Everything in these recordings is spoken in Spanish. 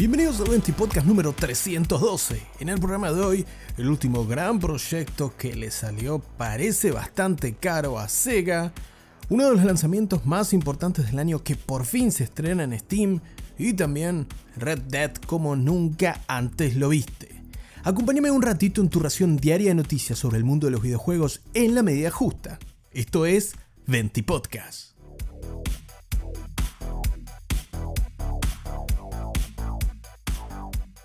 Bienvenidos al 20 Podcast número 312. En el programa de hoy, el último gran proyecto que le salió parece bastante caro a Sega, uno de los lanzamientos más importantes del año que por fin se estrena en Steam y también Red Dead como nunca antes lo viste. Acompáñame un ratito en tu ración diaria de noticias sobre el mundo de los videojuegos en la medida justa. Esto es 20 Podcast.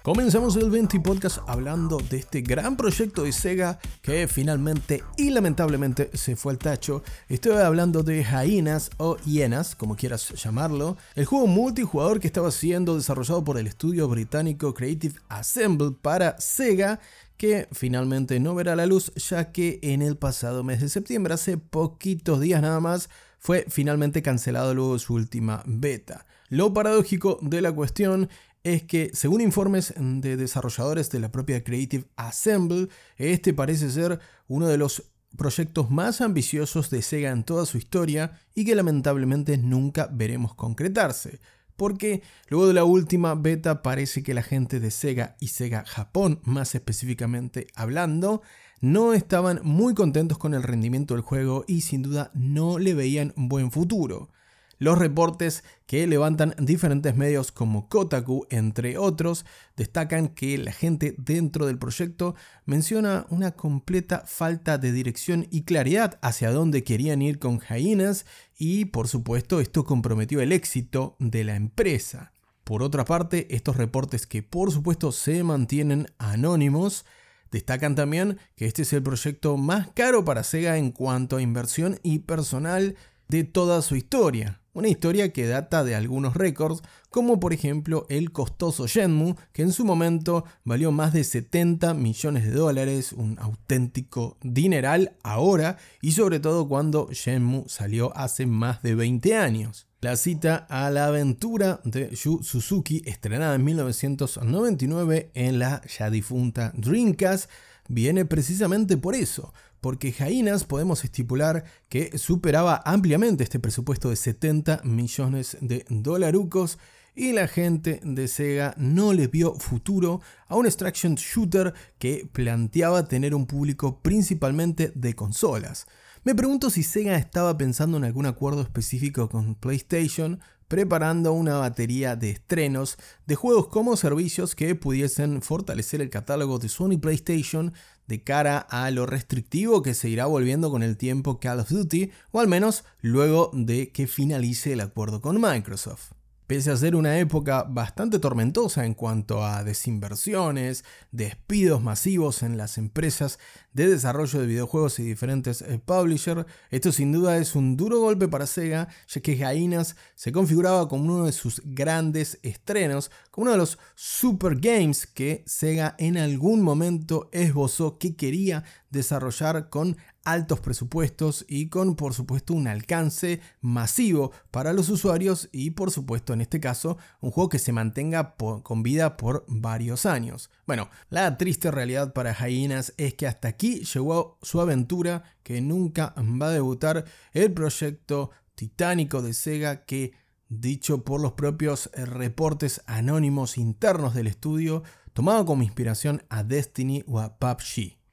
Comenzamos el 20 Podcast hablando de este gran proyecto de Sega que finalmente y lamentablemente se fue al tacho. Estoy hablando de Hyenas o Hienas, como quieras llamarlo, el juego multijugador que estaba siendo desarrollado por el estudio británico Creative Assemble para Sega que finalmente no verá la luz ya que en el pasado mes de septiembre, hace poquitos días nada más, fue finalmente cancelado luego de su última beta. Lo paradójico de la cuestión es que, según informes de desarrolladores de la propia Creative Assemble, este parece ser uno de los proyectos más ambiciosos de Sega en toda su historia y que lamentablemente nunca veremos concretarse. Porque luego de la última beta parece que la gente de Sega y Sega Japón, más específicamente hablando, no estaban muy contentos con el rendimiento del juego y sin duda no le veían buen futuro. Los reportes que levantan diferentes medios como Kotaku, entre otros, destacan que la gente dentro del proyecto menciona una completa falta de dirección y claridad hacia dónde querían ir con Jainas y por supuesto esto comprometió el éxito de la empresa. Por otra parte, estos reportes que por supuesto se mantienen anónimos, Destacan también que este es el proyecto más caro para Sega en cuanto a inversión y personal de toda su historia. Una historia que data de algunos récords, como por ejemplo el costoso Shenmue, que en su momento valió más de 70 millones de dólares, un auténtico dineral ahora, y sobre todo cuando Shenmue salió hace más de 20 años. La cita a la aventura de Yu Suzuki, estrenada en 1999 en la ya difunta Dreamcast, viene precisamente por eso, porque Jainas podemos estipular que superaba ampliamente este presupuesto de 70 millones de dolarucos y la gente de Sega no le vio futuro a un extraction shooter que planteaba tener un público principalmente de consolas. Me pregunto si Sega estaba pensando en algún acuerdo específico con PlayStation, preparando una batería de estrenos de juegos como servicios que pudiesen fortalecer el catálogo de Sony PlayStation de cara a lo restrictivo que se irá volviendo con el tiempo Call of Duty, o al menos luego de que finalice el acuerdo con Microsoft. Pese a ser una época bastante tormentosa en cuanto a desinversiones, despidos masivos en las empresas de desarrollo de videojuegos y diferentes eh, publishers, esto sin duda es un duro golpe para Sega, ya que Gainas se configuraba como uno de sus grandes estrenos, como uno de los super games que Sega en algún momento esbozó que quería desarrollar con altos presupuestos y con por supuesto un alcance masivo para los usuarios y por supuesto en este caso un juego que se mantenga con vida por varios años. Bueno, la triste realidad para Hyenas es que hasta aquí llegó su aventura que nunca va a debutar el proyecto titánico de Sega que dicho por los propios reportes anónimos internos del estudio tomaba como inspiración a Destiny o a PUBG.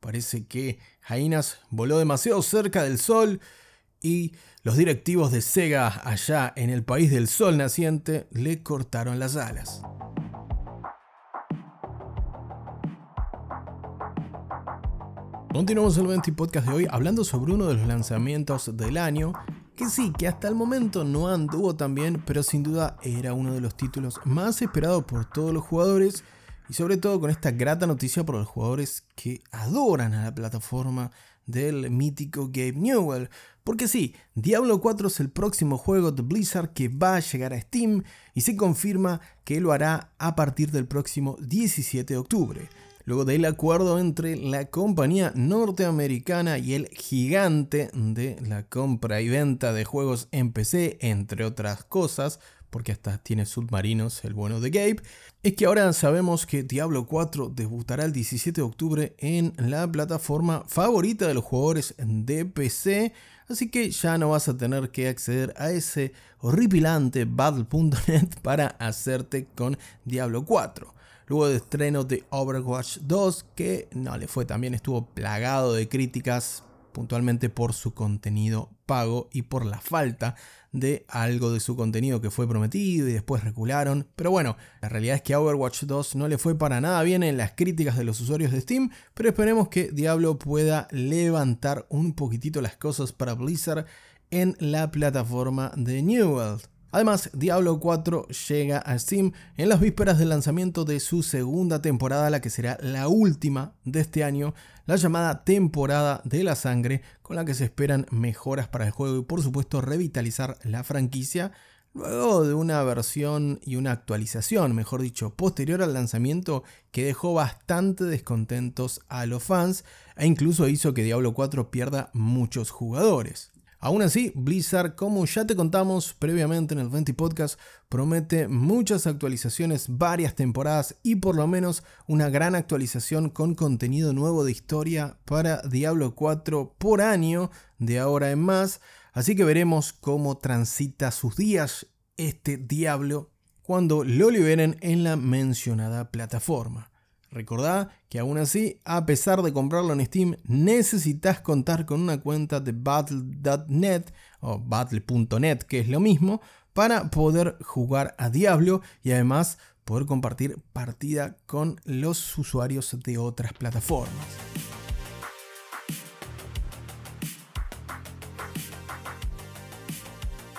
Parece que Jainas voló demasiado cerca del sol y los directivos de Sega allá en el país del sol naciente le cortaron las alas. Continuamos el 20 podcast de hoy hablando sobre uno de los lanzamientos del año, que sí, que hasta el momento no anduvo tan bien, pero sin duda era uno de los títulos más esperados por todos los jugadores y sobre todo con esta grata noticia para los jugadores que adoran a la plataforma del mítico Gabe Newell. Porque sí, Diablo 4 es el próximo juego de Blizzard que va a llegar a Steam y se confirma que lo hará a partir del próximo 17 de octubre. Luego del acuerdo entre la compañía norteamericana y el gigante de la compra y venta de juegos en PC, entre otras cosas, porque hasta tiene submarinos el bueno de Gabe, es que ahora sabemos que Diablo 4 debutará el 17 de octubre en la plataforma favorita de los jugadores de PC, así que ya no vas a tener que acceder a ese horripilante battle.net para hacerte con Diablo 4. Luego de estreno de Overwatch 2, que no le fue también, estuvo plagado de críticas puntualmente por su contenido pago y por la falta de algo de su contenido que fue prometido y después recularon. Pero bueno, la realidad es que Overwatch 2 no le fue para nada bien en las críticas de los usuarios de Steam, pero esperemos que Diablo pueda levantar un poquitito las cosas para Blizzard en la plataforma de New World. Además, Diablo 4 llega a Steam en las vísperas del lanzamiento de su segunda temporada, la que será la última de este año, la llamada temporada de la sangre, con la que se esperan mejoras para el juego y por supuesto revitalizar la franquicia, luego de una versión y una actualización, mejor dicho, posterior al lanzamiento que dejó bastante descontentos a los fans e incluso hizo que Diablo 4 pierda muchos jugadores. Aún así, Blizzard, como ya te contamos previamente en el 20 Podcast, promete muchas actualizaciones, varias temporadas y por lo menos una gran actualización con contenido nuevo de historia para Diablo 4 por año de ahora en más. Así que veremos cómo transita sus días este Diablo cuando lo liberen en la mencionada plataforma. Recordá que aún así, a pesar de comprarlo en Steam, necesitas contar con una cuenta de battle.net o battle.net, que es lo mismo, para poder jugar a Diablo y además poder compartir partida con los usuarios de otras plataformas.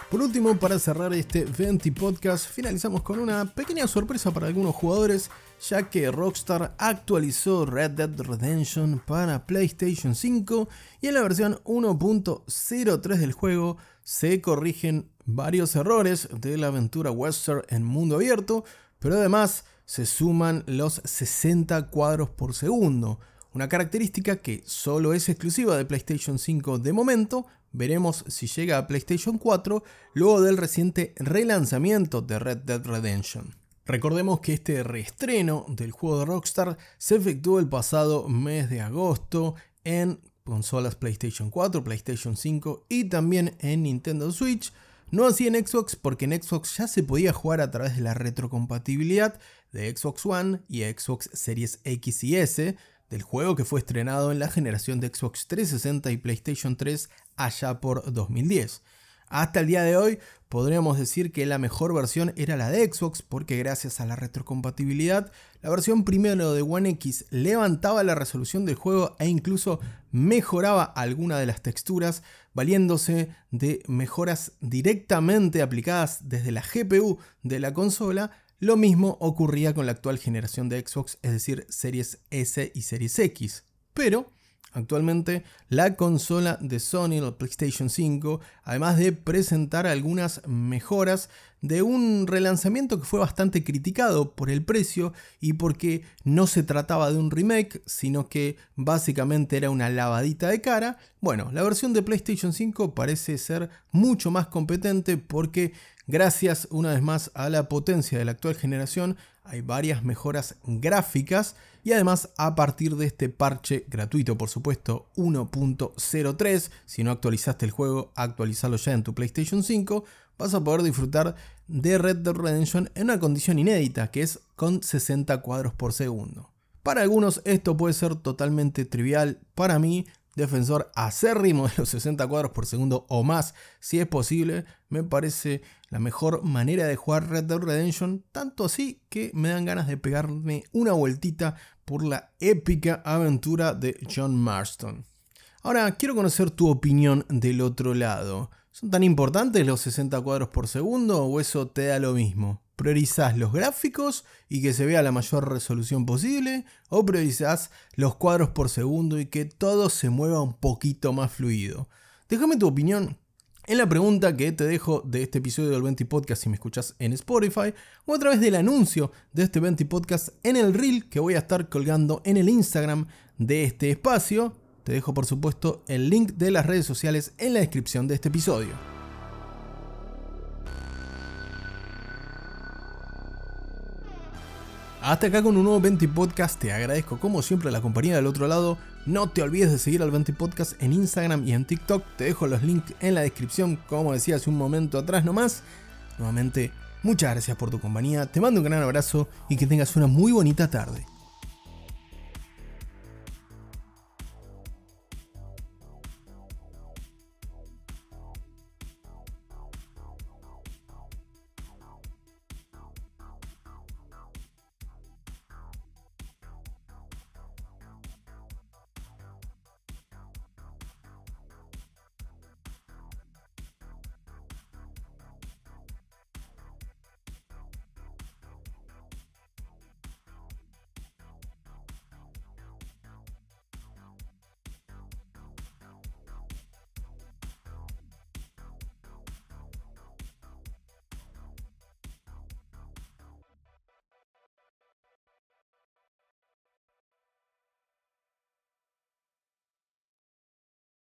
Por último, para cerrar este 20 podcast, finalizamos con una pequeña sorpresa para algunos jugadores ya que Rockstar actualizó Red Dead Redemption para PlayStation 5 y en la versión 1.03 del juego se corrigen varios errores de la aventura western en mundo abierto, pero además se suman los 60 cuadros por segundo, una característica que solo es exclusiva de PlayStation 5 de momento, veremos si llega a PlayStation 4 luego del reciente relanzamiento de Red Dead Redemption. Recordemos que este reestreno del juego de Rockstar se efectuó el pasado mes de agosto en consolas PlayStation 4, PlayStation 5 y también en Nintendo Switch. No así en Xbox porque en Xbox ya se podía jugar a través de la retrocompatibilidad de Xbox One y Xbox Series X y S del juego que fue estrenado en la generación de Xbox 360 y PlayStation 3 allá por 2010. Hasta el día de hoy podríamos decir que la mejor versión era la de Xbox porque gracias a la retrocompatibilidad, la versión primero de One X levantaba la resolución del juego e incluso mejoraba alguna de las texturas valiéndose de mejoras directamente aplicadas desde la GPU de la consola. Lo mismo ocurría con la actual generación de Xbox, es decir, Series S y Series X. Pero Actualmente la consola de Sony, la PlayStation 5, además de presentar algunas mejoras de un relanzamiento que fue bastante criticado por el precio y porque no se trataba de un remake, sino que básicamente era una lavadita de cara, bueno, la versión de PlayStation 5 parece ser mucho más competente porque gracias una vez más a la potencia de la actual generación hay varias mejoras gráficas y además a partir de este parche gratuito, por supuesto, 1.03, si no actualizaste el juego, actualizalo ya en tu PlayStation 5, vas a poder disfrutar de Red Dead Redemption en una condición inédita, que es con 60 cuadros por segundo. Para algunos esto puede ser totalmente trivial, para mí defensor acérrimo de los 60 cuadros por segundo o más, si es posible, me parece la mejor manera de jugar Red Dead Redemption, tanto así que me dan ganas de pegarme una vueltita por la épica aventura de John Marston. Ahora, quiero conocer tu opinión del otro lado. ¿Son tan importantes los 60 cuadros por segundo o eso te da lo mismo? ¿Priorizás los gráficos y que se vea la mayor resolución posible? ¿O priorizás los cuadros por segundo y que todo se mueva un poquito más fluido? Déjame tu opinión en la pregunta que te dejo de este episodio del 20 Podcast si me escuchas en Spotify o a través del anuncio de este 20 Podcast en el reel que voy a estar colgando en el Instagram de este espacio. Te dejo por supuesto el link de las redes sociales en la descripción de este episodio. Hasta acá con un nuevo 20 podcast, te agradezco como siempre la compañía del otro lado, No te olvides de seguir al 20 Podcast en Instagram y en TikTok. Te dejo los links en la descripción, como decía hace un momento atrás nomás. Nuevamente, muchas gracias por tu compañía. Te mando un gran abrazo y que tengas una muy bonita tarde.